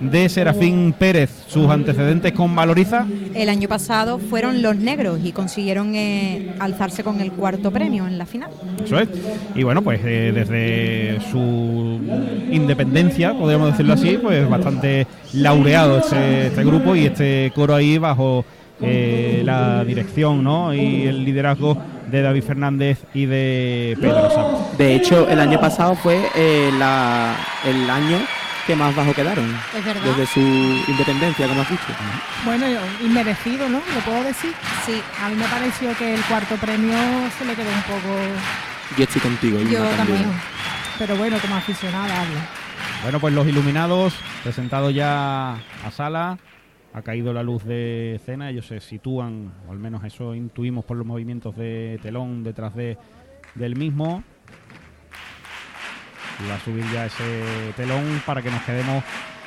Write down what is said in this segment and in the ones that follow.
de Serafín Pérez. ¿Sus antecedentes con Valoriza? El año pasado fueron los negros y consiguieron eh, alzarse con el cuarto premio en la final. Eso es. Y bueno, pues eh, desde su independencia, podríamos decirlo así, pues bastante laureado este, este grupo y este coro ahí bajo eh, la dirección ¿no? y el liderazgo de David Fernández y de Pedro Santos. De hecho, el año pasado fue la, el año que más bajo quedaron. Desde su independencia, como has dicho. Bueno, inmerecido, ¿no? ¿Lo puedo decir? Sí. A mí me pareció que el cuarto premio se le quedó un poco... Yo estoy contigo. Yo también. Pero bueno, como aficionada hablo. Bueno, pues los iluminados, presentados ya a sala, ha caído la luz de escena, ellos se sitúan, o al menos eso intuimos por los movimientos de telón detrás de, del mismo va a subir ya ese telón para que nos quedemos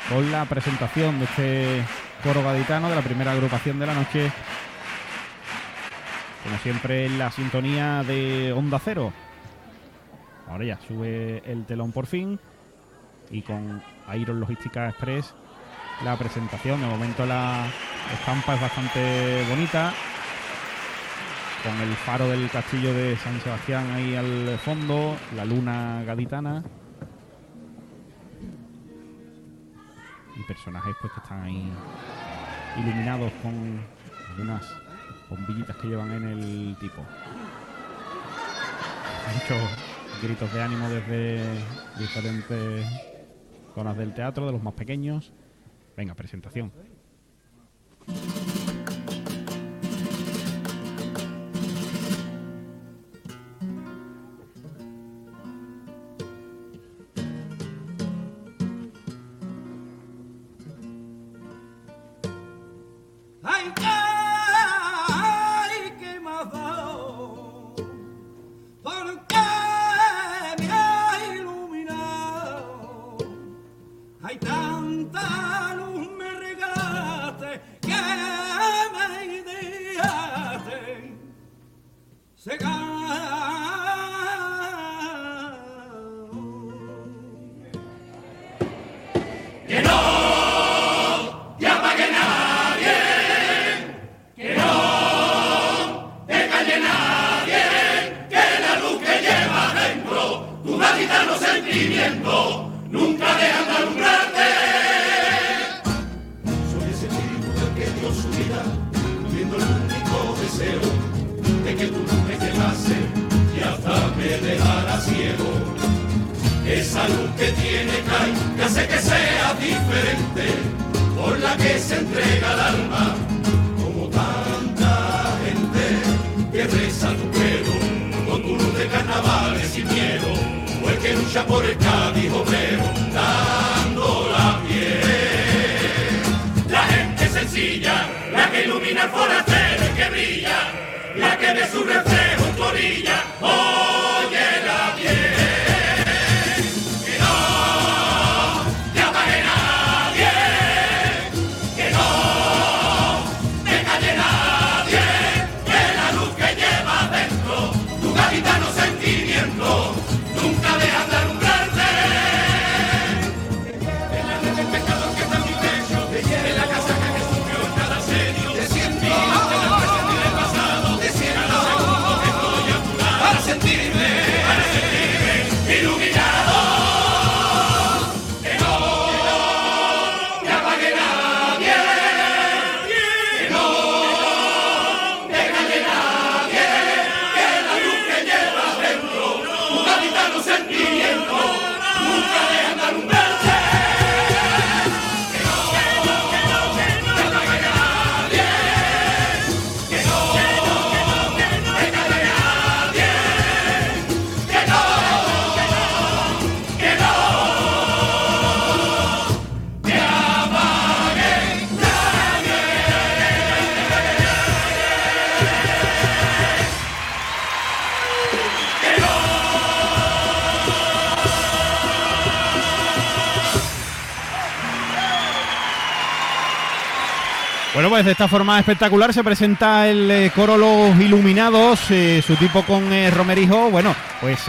con la presentación de este coro gaditano de la primera agrupación de la noche. Como siempre en la sintonía de Onda Cero. Ahora ya sube el telón por fin. Y con Iron Logística Express la presentación. De momento la estampa es bastante bonita. Con el faro del castillo de San Sebastián ahí al fondo. La luna gaditana. Personajes pues que están ahí iluminados con unas bombillitas que llevan en el tipo. Muchos gritos de ánimo desde diferentes zonas del teatro, de los más pequeños. Venga, presentación. por la que se entrega el alma, como tanta gente que reza tu pelo con tu de carnavales y miedo, o el que lucha por el Cádiz obrero, dando la piel. La gente sencilla, la que ilumina el forastero que brilla, la que ve su reflejo en tu orilla. Oh, de esta forma espectacular se presenta el eh, coro Los Iluminados, eh, su tipo con eh, Romerijo, bueno, pues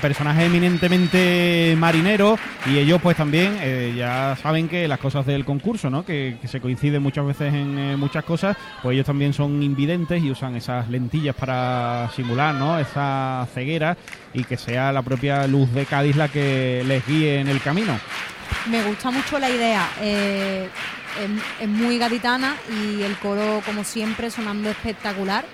personaje eminentemente marinero y ellos pues también ya saben que las cosas del concurso, ¿no? Que, se coinciden muchas veces en muchas cosas, pues ellos también son invidentes y usan esas lentillas para simular, ¿no? Esa ceguera y que sea la propia luz de Cádiz la que les guíe en el camino. Me gusta mucho la idea es, muy gaditana y el coro, como siempre, sonando espectacular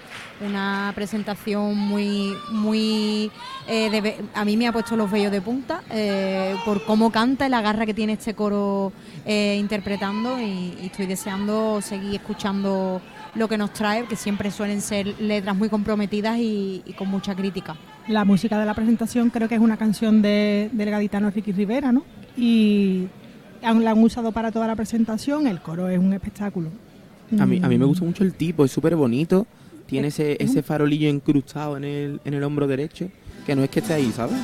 una presentación muy muy eh, a mí me ha puesto los vellos de punta eh, por cómo canta y la garra que tiene este coro eh, interpretando y, estoy deseando seguir escuchando lo que nos trae que siempre suelen ser letras muy comprometidas y, con mucha crítica la música de la presentación creo que es una canción de, del gaditano Ricky Rivera ¿no? y la han usado para toda la presentación, el coro es un espectáculo. A mí, a mí me gusta mucho el tipo, es súper bonito, tiene ese, ese farolillo incrustado en el, en el hombro derecho, que no es que esté ahí, ¿sabes?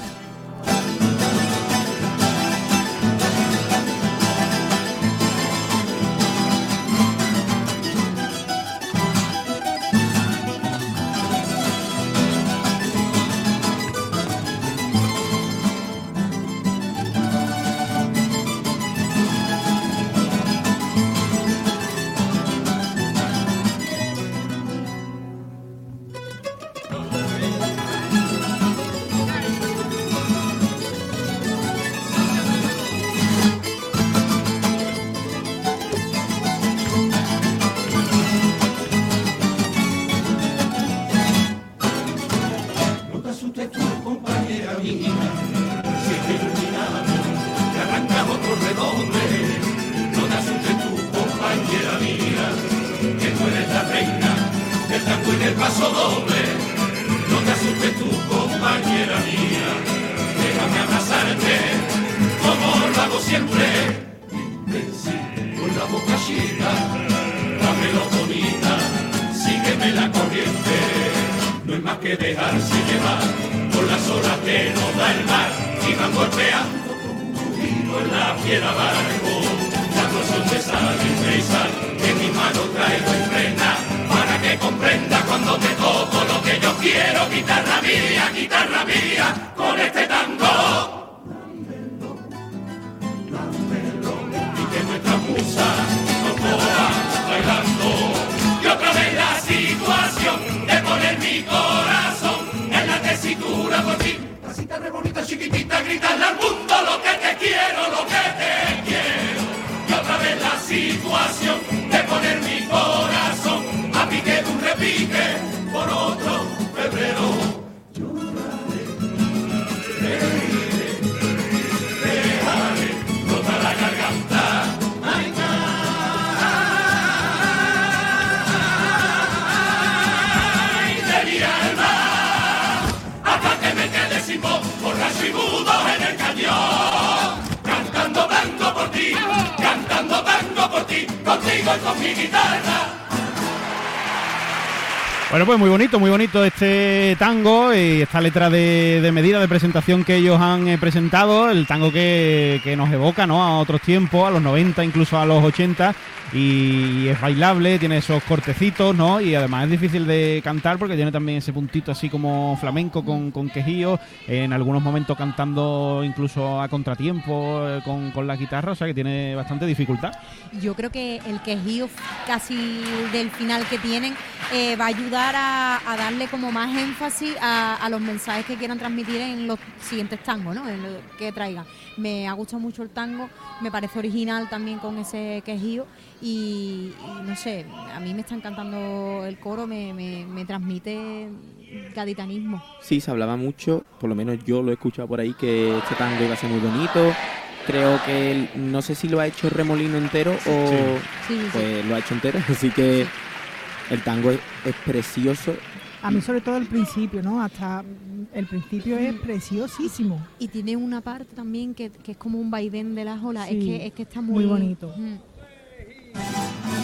la boca china, la sígueme la corriente, no es más que dejarse llevar por las olas que nos da el mar y van golpeando como un vino en la piedra barco. La porción de sal y que mi mano traigo en frena para que comprenda cuando te toco lo que yo quiero, guitarra mía, guitarra mía, con este tango. chiquitita, gritarle al mundo lo que te quiero, lo que te quiero. Y otra vez la situación Bueno, pues muy bonito, muy bonito este tango y esta letra de, medida de presentación que ellos han eh, presentado, el tango que, que, nos evoca ¿no? a otros tiempos, a los 90, incluso a los 80, y es bailable, tiene esos cortecitos, ¿no? Y además es difícil de cantar porque tiene también ese puntito así como flamenco con, con quejío, en algunos momentos cantando incluso a contratiempo eh, con, la guitarra, o sea que tiene bastante dificultad. Yo creo que el quejío casi del final que tienen eh, va a ayudar a, darle como más énfasis a, los mensajes que quieran transmitir en los siguientes tangos, ¿no? En lo que traigan. Me ha gustado mucho el tango, me parece original también con ese quejío y, no sé, a mí me está encantando el coro, me, me, transmite gaditanismo. Sí, se hablaba mucho, por lo menos yo lo he escuchado por ahí, que este tango iba a ser muy bonito. Creo que no sé si lo ha hecho Remolino entero o pues lo ha hecho entero, así que el tango es, precioso. A mí sobre todo el principio, ¿no? Hasta el principio es preciosísimo. Y tiene una parte también que, es como un vaivén de las olas, es, que, es que está muy, muy bonito. Yeah.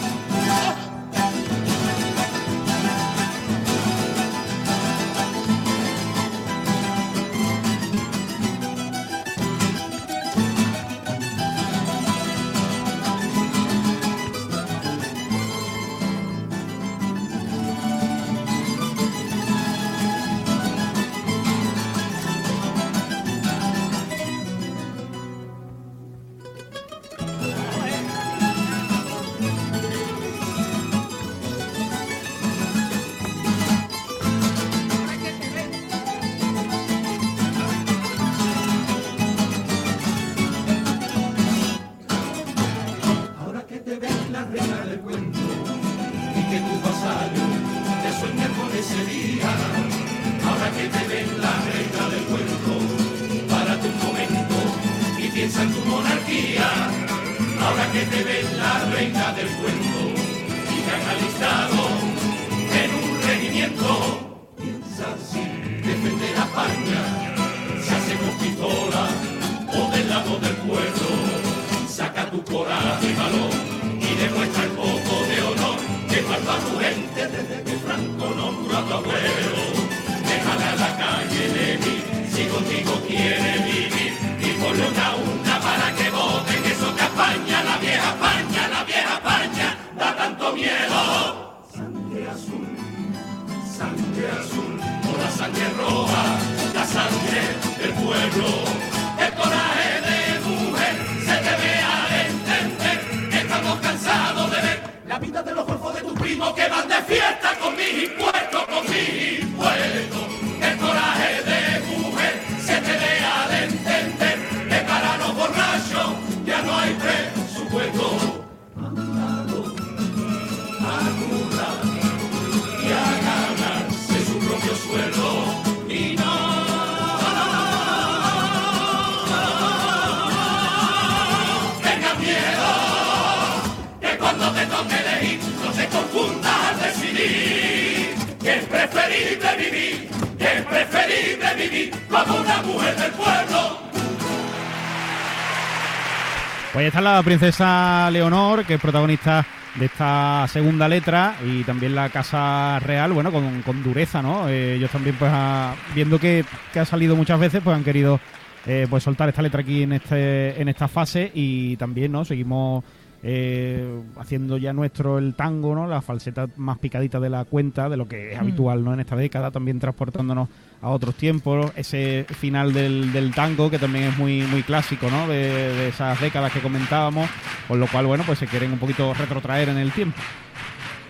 La princesa Leonor, que es protagonista de esta segunda letra, y también la Casa Real, bueno, con, con dureza, ¿no? Eh, ellos también, pues, a- viendo que, que ha salido muchas veces, pues han querido eh, pues soltar esta letra aquí en este en esta fase y también, ¿no? Seguimos eh, haciendo ya nuestro el tango, ¿no? La falseta más picadita de la cuenta, de lo que es Mm. habitual, ¿no? En esta década, también transportándonos a otros tiempos, ese final del, del tango que también es muy muy clásico, ¿no? De, de esas décadas que comentábamos, con lo cual, bueno, pues se quieren un poquito retrotraer en el tiempo.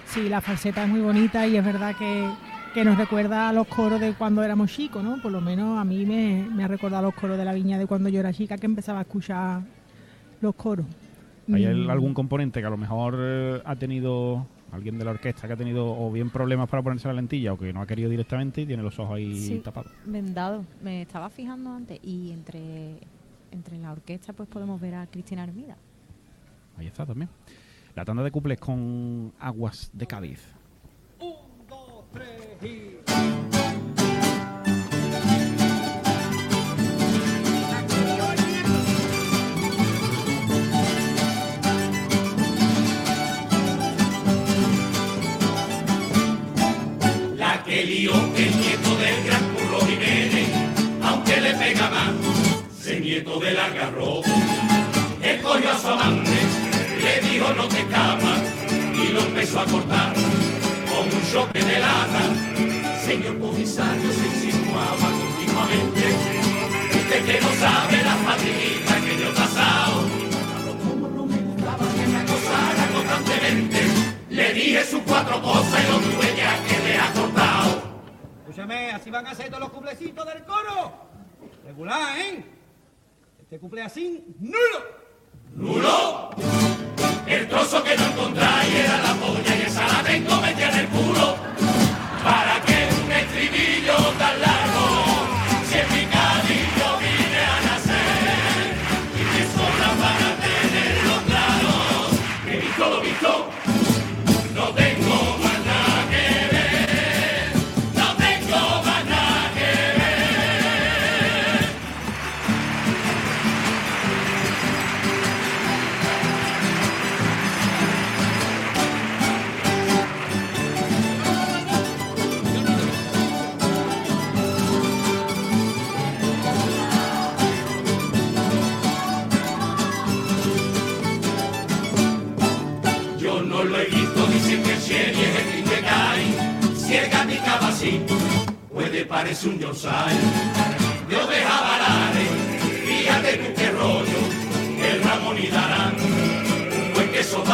Sí, la falseta es muy bonita y es verdad que, que nos recuerda a los coros de cuando éramos chicos, ¿no? Por lo menos a mí me, me ha recordado los coros de la viña de cuando yo era chica, que empezaba a escuchar los coros. ¿Hay el- algún componente que a lo mejor eh, ha tenido alguien de la orquesta que ha tenido o bien problemas para ponerse la lentilla o que no ha querido directamente y tiene los ojos ahí Sí. tapados? Vendado. Me estaba fijando antes y entre, entre la orquesta pues podemos ver a Cristina Hermida. Ahí está también. La tanda de cuples con Aguas de Cádiz. Nieto del algarrobo. Él cogió a su amante, le dijo no te escapas, y lo empezó a cortar con un choque de lata. Señor comisario se insinuaba continuamente, usted que no sabe la fatiguita que yo he pasado. Como no me gustaba que me acosara constantemente, le dije sus cuatro cosas y lo tuve ya que le ha cortado. Escúchame, así van a ser todos los cuplecitos del coro. Regular, ¿eh? Este cumple así, nulo. ¡Nulo!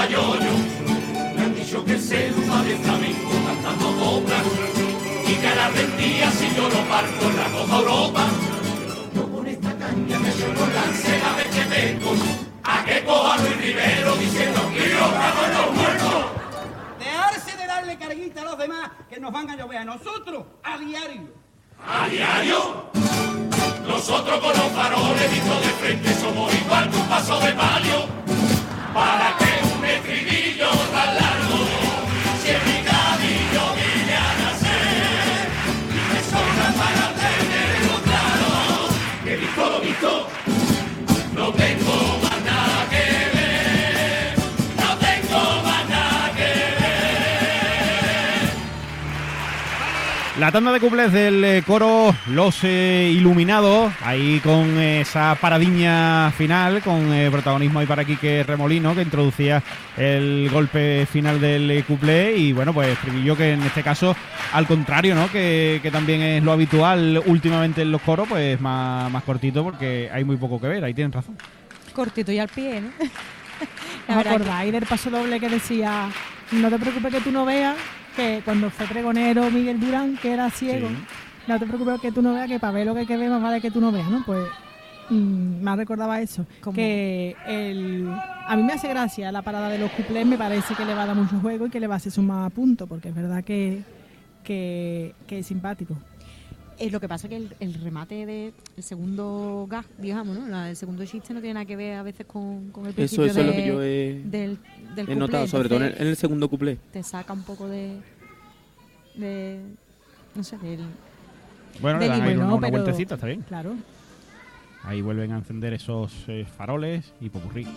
Bayoño. Me han dicho que se va de flamenco cantando coplas y que a la rendía si yo lo parco la cojo Europa. Yo con esta caña me suelo lance la vez que vengo a que coja Luis Rivero diciendo que yo cago en los muertos. Dejarse de darle carguita a los demás que nos van a llover a nosotros a diario. ¿A diario? Nosotros con los faroles vistos de frente somos igual que un paso de palio. Para que La tanda de cuplés del eh, coro Los eh, Iluminados, ahí con esa paradiña final, con eh, protagonismo ahí para Quique Remolino, que introducía el golpe final del eh, cuplé. Y bueno, pues yo que en este caso, al contrario, ¿no? Que, que también es lo habitual últimamente en los coros, pues más, más cortito, porque hay muy poco que ver, ahí tienen razón. Cortito y al pie, ¿no? La ¿Os acordáis del paso doble que decía, no te preocupes que tú no veas, que cuando fue pregonero Miguel Durán, que era ciego, Sí. no te preocupes que tú no veas, que para ver lo que hay que ver más vale que tú no veas, ¿no? Pues mm, me recordaba eso, ¿Cómo? que el, a mí me hace gracia la parada de los cuplés, me parece que le va a dar mucho juego y que le va a hacer sumar puntos, porque es verdad que, que, que es simpático. Eh, lo que pasa es que el, el remate del segundo gag, digamos, ¿no? La- el segundo chiste no tiene nada que ver a veces con, con el Eso, principio eso es lo de- que yo he, del, del he notado, sobre todo en el, entonces en el segundo cuplé. Te saca un poco de... de no sé, del... Bueno, le una, ¿no? una Pero- vueltecita, está bien. Claro. Ahí vuelven a encender esos eh, faroles y popurrí.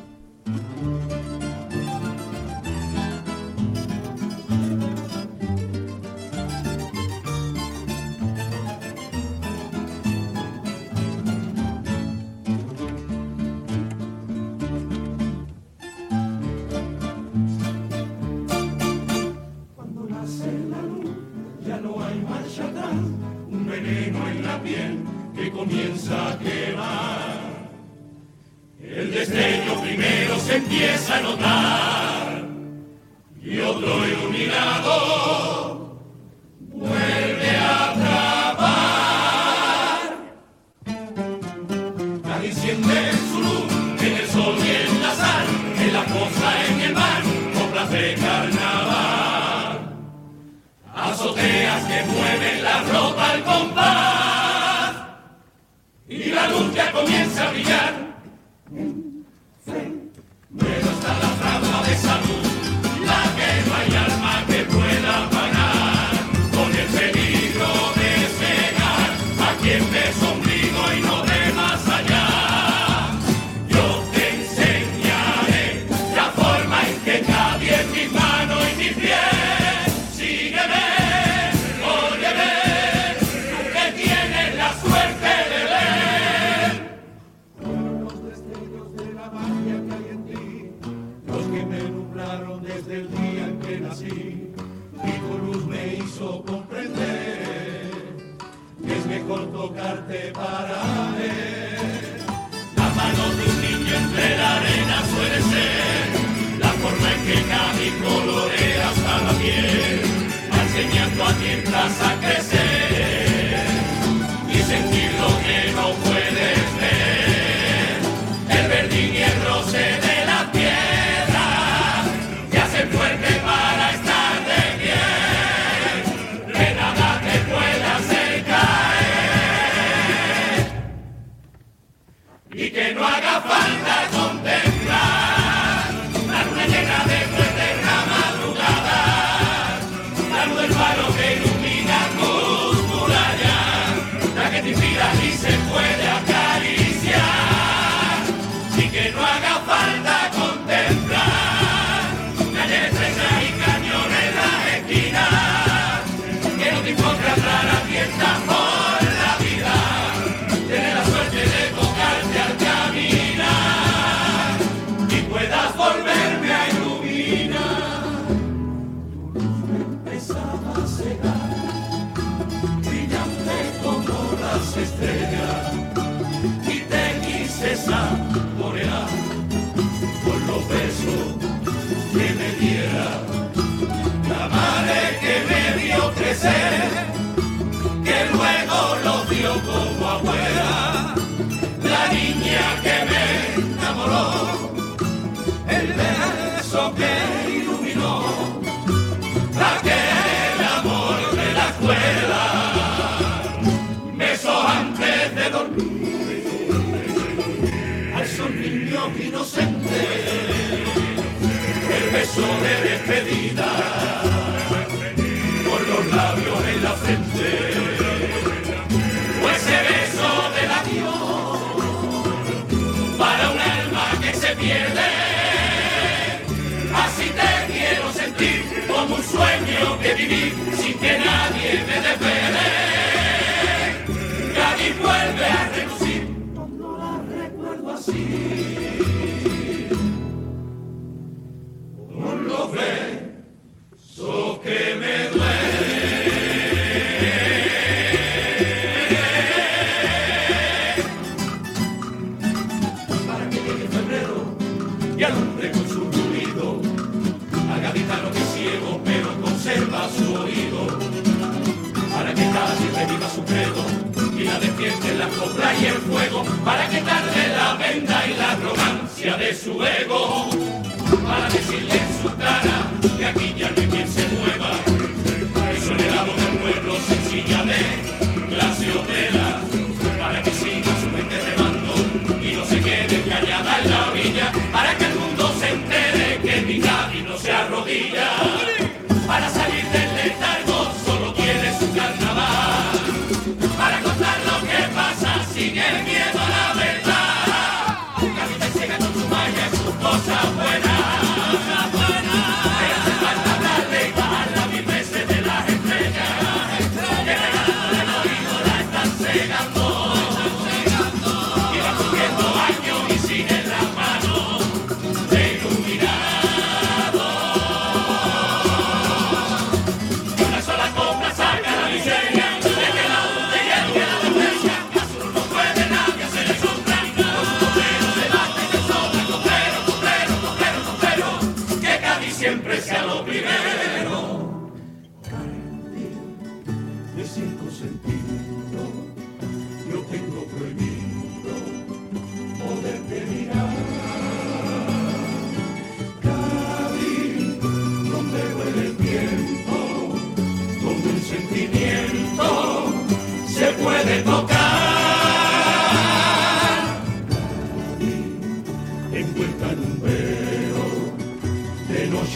beso de despedida, por los labios en la frente, pues o ese beso del adiós, para un alma que se pierde. Así te quiero sentir, como un sueño que viví, sin que nadie me desvele.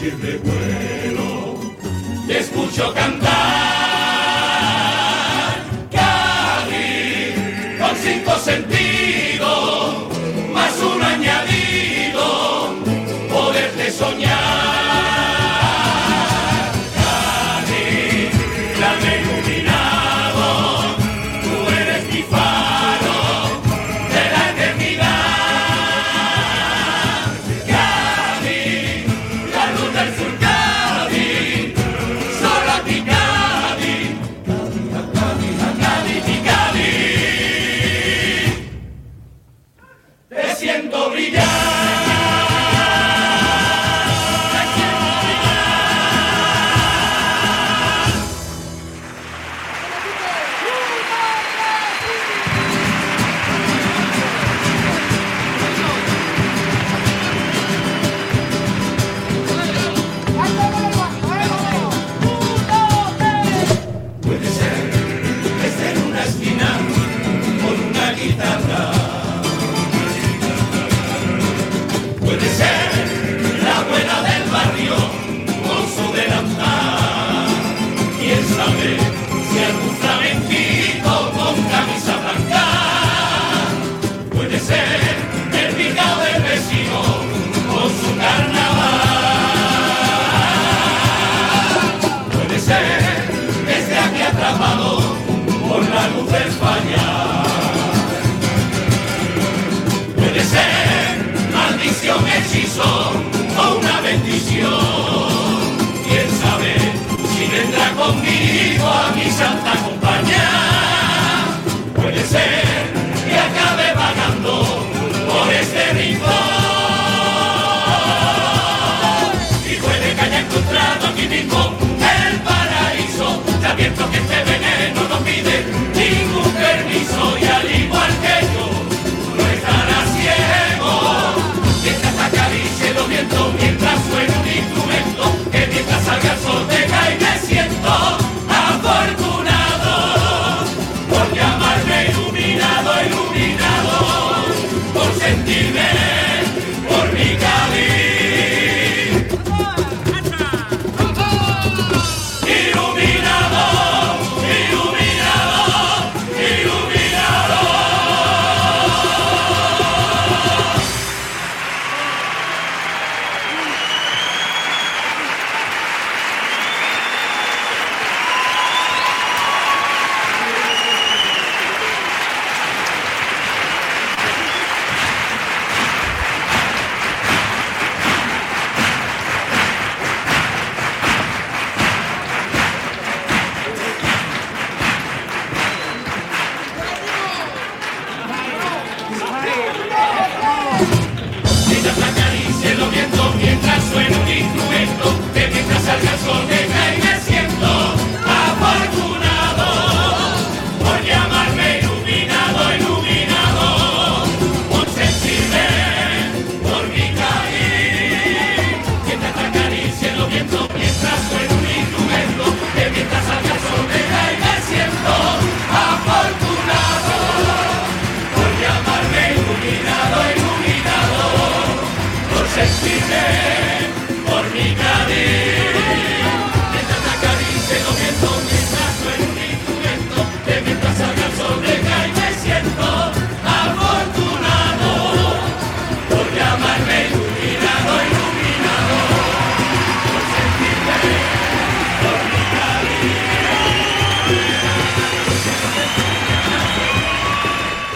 siempre vuelo, te escucho cantar. Cali, con cinco sentidos, más un añadido, poderte soñar.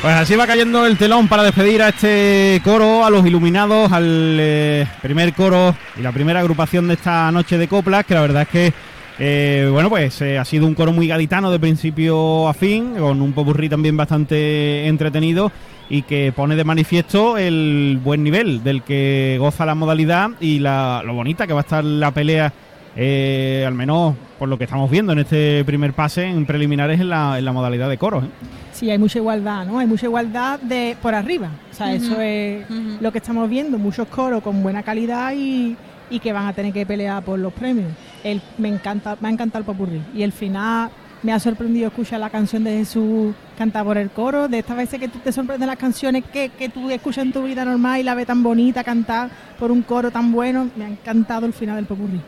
Pues así va cayendo el telón para despedir a este coro, a los iluminados, al eh, primer coro y la primera agrupación de esta noche de coplas, que la verdad es que, eh, bueno, pues eh, ha sido un coro muy gaditano de principio a fin, con un popurrí también bastante entretenido y que pone de manifiesto el buen nivel del que goza la modalidad y la, lo bonita que va a estar la pelea eh, al menos por lo que estamos viendo en este primer pase en preliminares en la, en la modalidad de coros. ¿eh? Sí, hay mucha igualdad, ¿no? Hay mucha igualdad de por arriba. O sea, eso es lo que estamos viendo, muchos coros con buena calidad y, y, que van a tener que pelear por los premios. El, me encanta, me ha encantado el popurrí. Y el final me ha sorprendido escuchar la canción de Jesús cantar por el coro. De estas veces que tú te sorprenden las canciones que, que tú escuchas en tu vida normal y la ves tan bonita cantar por un coro tan bueno. Me ha encantado el final del popurrí.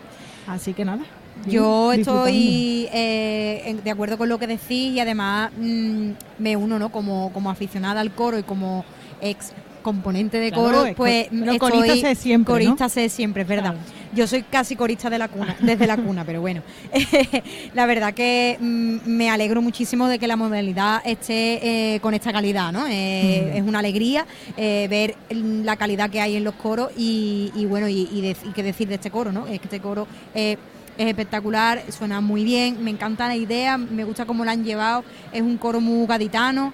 Así que nada. Yo estoy eh, de acuerdo con lo que decís y además mm, me uno, ¿no? Como, como aficionada al coro y como ex componente de coro, pues estoy, corista sé siempre, corista sé siempre, es verdad. Yo soy casi corista de la cuna, desde la cuna, pero bueno, la verdad que mm, me alegro muchísimo de que la modalidad esté eh, con esta calidad, ¿no? Eh, es una alegría eh, ver la calidad que hay en los coros y, bueno y, y, qué decir de este coro, ¿no? Este coro es espectacular, suena muy bien, me encanta la idea, me gusta cómo la han llevado, es un coro muy gaditano,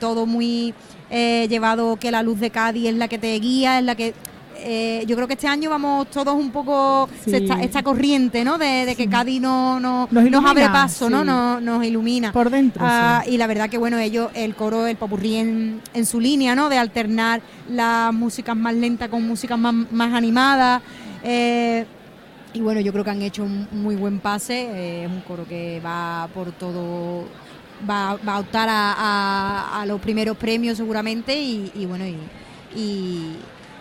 todo muy eh, llevado que la luz de Cádiz es la que te guía, es la que... Eh, yo creo que este año vamos todos un poco esta, corriente, ¿no? De, que Cádiz no, no nos, abre paso, ¿no? Nos, ilumina. Por dentro. Ah, y la verdad que, bueno, ellos, el coro, el popurrí en, en su línea, ¿no? De alternar las músicas más lentas con músicas más, más animadas. Eh, y bueno, yo creo que han hecho un muy buen pase. es un coro que va por todo va, a optar a, los primeros premios seguramente y, bueno, y,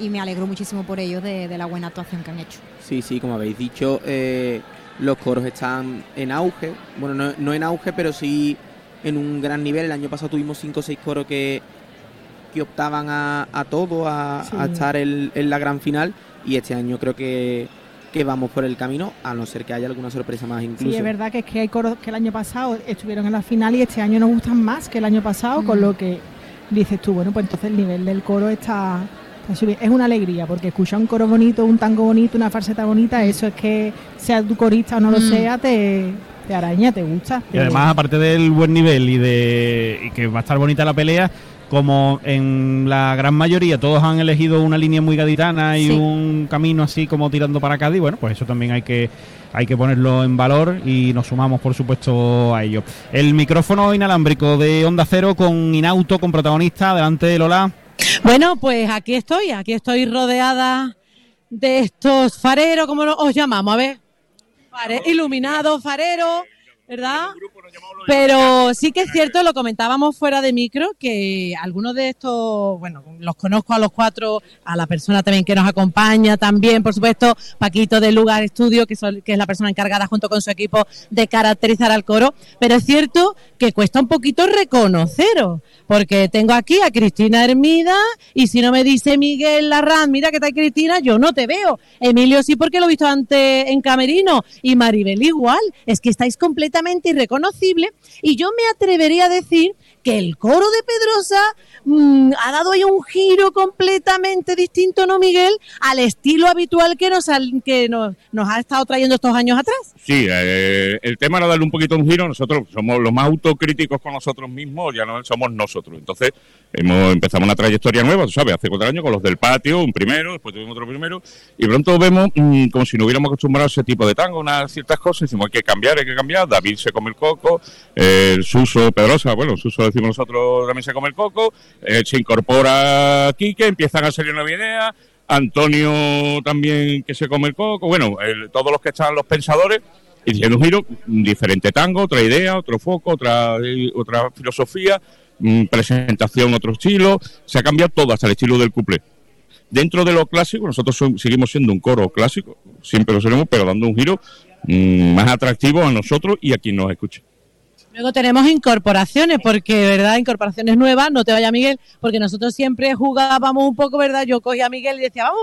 me alegro muchísimo por ellos de, la buena actuación que han hecho. Sí, sí, como habéis dicho, eh, los coros están en auge, bueno, no, en auge, pero sí en un gran nivel. El año pasado tuvimos cinco o seis coros que, que optaban a, a todo, a, estar en la gran final y este año creo que que vamos por el camino, a no ser que haya alguna sorpresa más incluso. Sí, es verdad que es que hay coros que el año pasado estuvieron en la final y este año nos gustan más que el año pasado, con mm. lo que dices tú, bueno, pues entonces el nivel del coro está, Es una alegría, porque escuchar un coro bonito, un tango bonito, una falseta bonita, eso es que sea tu corista o no lo mm. sea, te, te araña, te gusta. Y además, aparte del buen nivel y de y que va a estar bonita la pelea, como en la gran mayoría todos han elegido una línea muy gaditana y un camino así como tirando para Cádiz, bueno, pues eso también hay que hay que ponerlo en valor y nos sumamos por supuesto a ello. El micrófono inalámbrico de Onda Cero con Inauto, con protagonista, adelante de Lola. Bueno, pues aquí estoy, aquí estoy rodeada de estos fareros, como os llamamos, a ver, iluminados, fareros ¿verdad? Pero sí que es cierto, lo comentábamos fuera de micro, que algunos de estos, bueno, los conozco a los cuatro, a la persona también que nos acompaña, también, por supuesto, Paquito del Lugar Estudio, que, que es la persona encargada junto con su equipo de caracterizar al coro, pero es cierto que cuesta un poquito reconoceros, porque tengo aquí a Cristina Hermida y si no me dice Miguel Larraz, mira que está Cristina, yo no te veo. Emilio sí porque lo he visto antes en Camerino y Maribel igual, es que estáis completamente irreconocibles y yo me atrevería a decir que el coro de Pedrosa mm, ha dado ahí un giro completamente distinto, ¿no, Miguel? Al estilo habitual que nos, que nos, ha estado trayendo estos años atrás. Sí, eh, el tema era darle un poquito un giro. Nosotros somos los más autocríticos con nosotros mismos, ya no somos nosotros. Entonces, hemos empezado una trayectoria nueva, sabes, hace cuatro años con los del patio, un primero, después tuvimos otro primero, y pronto vemos mm, como si no hubiéramos acostumbrado a ese tipo de tango, unas ciertas cosas, y decimos, hay que cambiar, hay que cambiar. David se come el coco, el Suso Pedrosa, bueno, nosotros también se come el coco, eh, se incorpora Quique, empiezan a salir nuevas ideas, Antonio también que se come el coco, bueno, todos los que están los pensadores, y un giro, diferente tango, otra idea, otro foco, otra, otra filosofía, mm, presentación, otro estilo, se ha cambiado todo hasta el estilo del couple. Dentro de lo clásico, nosotros seguimos siendo un coro clásico, siempre lo seremos, pero dando un giro mm, más atractivo a nosotros y a quien nos escuche. Luego tenemos incorporaciones, porque, ¿verdad? Incorporaciones nuevas, no te vaya Miguel, porque nosotros siempre jugábamos un poco, ¿verdad? Yo cogía a Miguel y decía, vamos